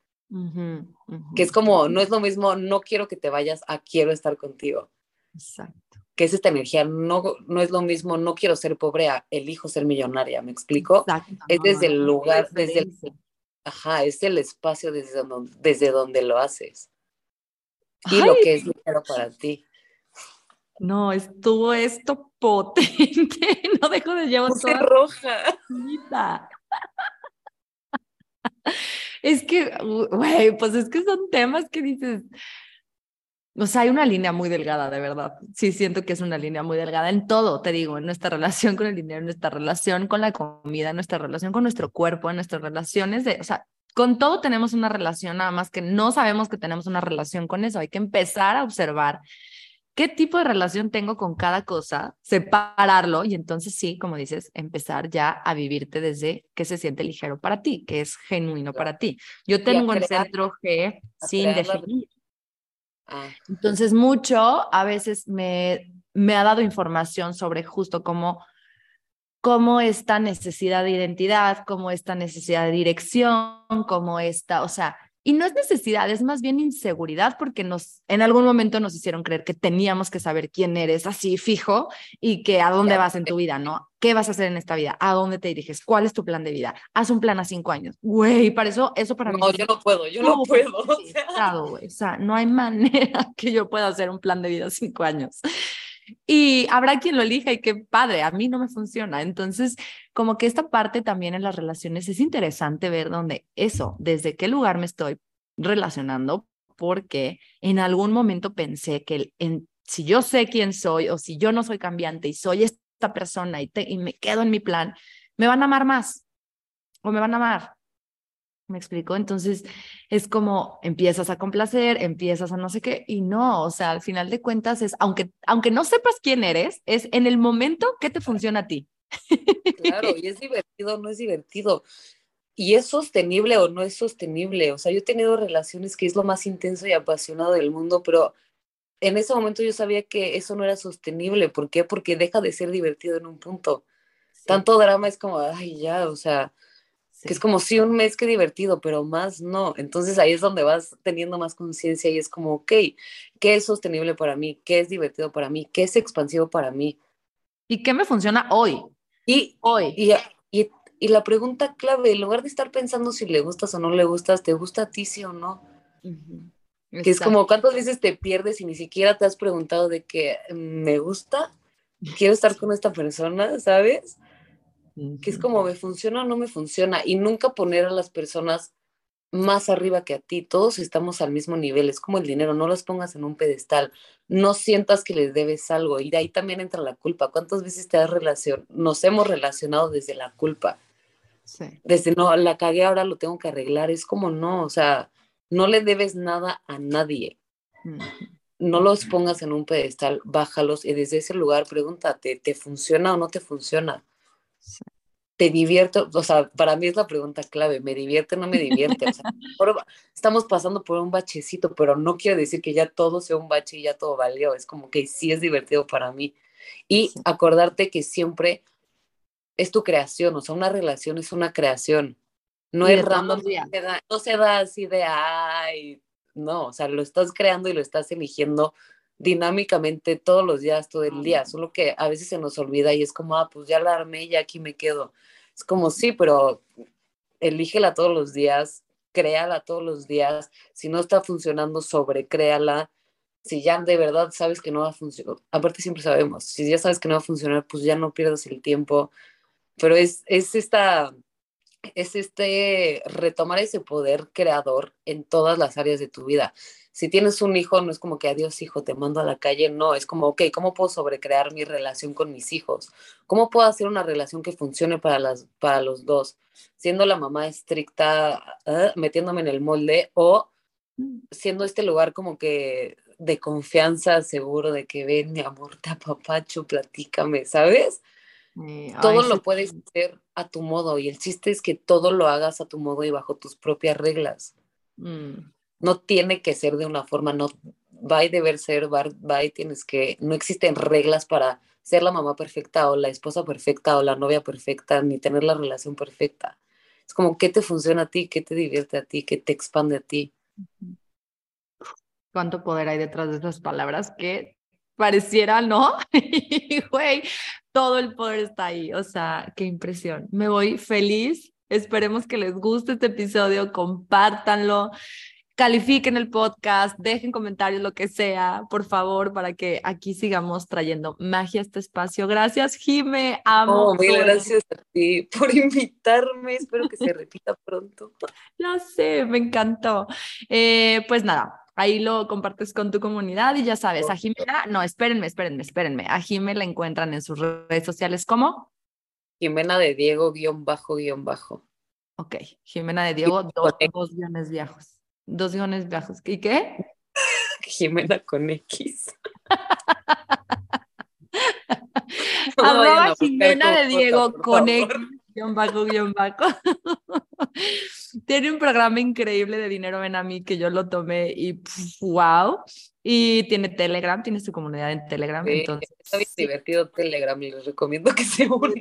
Que es como, no es lo mismo, no quiero que te vayas a quiero estar contigo. Exacto. Que es esta energía, no, no es lo mismo, no quiero ser pobre, a elijo ser millonaria, ¿me explico? es desde el lugar, desde el, ajá, es el espacio desde donde, desde donde lo haces. Y lo que es ligero para ti. No, estuvo esto potente. [LAUGHS] No dejo de llevar toda roja. [LAUGHS] Es que, güey, pues es que son temas que dices. O sea, hay una línea muy delgada, de verdad. Sí, siento que es una línea muy delgada en todo, te digo, en nuestra relación con el dinero, en nuestra relación con la comida, en nuestra relación con nuestro cuerpo, en nuestras relaciones de, o sea, con todo tenemos una relación, nada más que no sabemos que tenemos una relación con eso. Hay que empezar a observar qué tipo de relación tengo con cada cosa, separarlo y entonces sí, como dices, empezar ya a vivirte desde que se siente ligero para ti, que es genuino para ti. Yo tengo el centro G sin definir. Ah. Entonces, mucho a veces me, me ha dado información sobre justo cómo, cómo esta necesidad de identidad, cómo esta necesidad de dirección, cómo esta, o sea, y no es necesidad, es más bien inseguridad porque nos en algún momento nos hicieron creer que teníamos que saber quién eres así fijo y que a dónde vas en tu vida, ¿no? ¿Qué vas a hacer en esta vida? ¿A dónde te diriges? ¿Cuál es tu plan de vida? Haz un plan a cinco años. Güey, para eso, eso para mí. No, yo no puedo, yo no puedo. [LAUGHS] O sea, no hay [LAUGHS] manera que yo pueda hacer un plan de vida a cinco años. Y habrá quien lo elija y qué padre, a mí no me funciona. Entonces, como que esta parte también en las relaciones es interesante ver dónde eso, desde qué lugar me estoy relacionando, porque en algún momento pensé que en, si yo sé quién soy o si yo no soy cambiante y soy esta persona y, y me quedo en mi plan, me van a amar más o me van a amar. ¿Me explico? Entonces es como empiezas a complacer, empiezas a no sé qué, y no, o sea, al final de cuentas es, aunque, aunque no sepas quién eres, es en el momento que te funciona a ti. Claro, y es divertido, no es divertido. Y es sostenible o no es sostenible. O sea, yo he tenido relaciones que es lo más intenso y apasionado del mundo, pero en ese momento yo sabía que eso no era sostenible. ¿Por qué? Porque deja de ser divertido en un punto. Tanto drama es como, ay, ya, o sea, que es como, sí, un mes que divertido, pero más no. Entonces ahí es donde vas teniendo más conciencia y es como, ok, ¿qué es sostenible para mí? ¿Qué es divertido para mí? ¿Qué es expansivo para mí? ¿Y qué me funciona hoy? Y hoy. Y, y, y la pregunta clave, en lugar de estar pensando si le gustas o no le gustas, ¿te gusta a ti sí o no? Que es como, ¿cuántas veces te pierdes y ni siquiera te has preguntado de que me gusta? [LAUGHS] Quiero estar con esta persona, ¿sabes? Que es como me funciona o no me funciona y nunca poner a las personas más arriba que a ti, todos estamos al mismo nivel, es como el dinero, no los pongas en un pedestal, no sientas que les debes algo y de ahí también entra la culpa. ¿Cuántas veces te has relación, nos hemos relacionado desde la culpa? Sí. Desde no, la cagué, ahora lo tengo que arreglar, es como no, o sea, no le debes nada a nadie. No los pongas en un pedestal, bájalos y desde ese lugar pregúntate, ¿te funciona o no te funciona? Te divierto, o sea, para mí es la pregunta clave, ¿me divierte o no me divierte? O sea, [LAUGHS] estamos pasando por un bachecito, pero no quiero decir que ya todo sea un bache y ya todo valió, es como que sí es divertido para mí. Y acordarte que siempre es tu creación, o sea, una relación es una creación, no es random, no se da así de, ay, no, o sea, lo estás creando y lo estás eligiendo dinámicamente todos los días, todo el día, solo que a veces se nos olvida y es como, ah, pues ya la armé y aquí me quedo. Es como, sí, pero elígela todos los días, créala todos los días, si no está funcionando, sobrecréala, si ya de verdad sabes que no va a funcionar, aparte siempre sabemos, si ya sabes que no va a funcionar, pues ya no pierdas el tiempo, pero es, es esta es este retomar ese poder creador en todas las áreas de tu vida. Si tienes un hijo, no es como que adiós hijo, te mando a la calle, no, es como, ok, ¿cómo puedo sobrecrear mi relación con mis hijos? ¿Cómo puedo hacer una relación que funcione para, las, para los dos? Siendo la mamá estricta, ¿eh? metiéndome en el molde o siendo este lugar como que de confianza, seguro de que ven, mi amor, te apapacho, platícame, ¿sabes? todo lo puedes hacer a tu modo y el chiste es que todo lo hagas a tu modo y bajo tus propias reglas. Mm. No tiene que ser de una forma, no va y deber ser, va y tienes que, no existen reglas para ser la mamá perfecta o la esposa perfecta o la novia perfecta, ni tener la relación perfecta. Es como qué te funciona a ti, qué te divierte a ti, qué te expande a ti. Cuánto poder hay detrás de esas palabras que pareciera, ¿no? [LAUGHS] güey, todo el poder está ahí. O sea, qué impresión. Me voy feliz. Esperemos que les guste este episodio, compártanlo califiquen el podcast, dejen comentarios, lo que sea, por favor, para que aquí sigamos trayendo magia a este espacio. Gracias, Jime. Amo. Oh, gracias a ti por invitarme. Espero que se repita pronto. [LAUGHS] Ya sé, me encantó. Eh, pues nada, ahí lo compartes con tu comunidad y ya sabes, a Jimena, no, espérenme, espérenme, espérenme. A Jime la encuentran en sus redes sociales ¿cómo? Jimena de Diego, guion bajo, guion bajo. Ok, Jimena de Diego, dos, dos guiones viejos. Dos guiones bajos. ¿Y qué? [LAUGHS] Jimena con X. [LAUGHS] Arroba Jimena de Diego con X, guion bajo, guion bajo. [LAUGHS] tiene un programa increíble de Dinero Ven a mí que yo lo tomé y wow. Y tiene Telegram, tiene su comunidad en Telegram. entonces, está bien divertido Telegram y les recomiendo que se unan.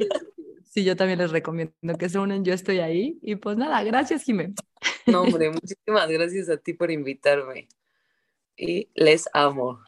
Sí, yo también les recomiendo que se unen, yo estoy ahí. Y pues nada, gracias, Jimé. No, hombre, muchísimas gracias a ti por invitarme. Y les amo.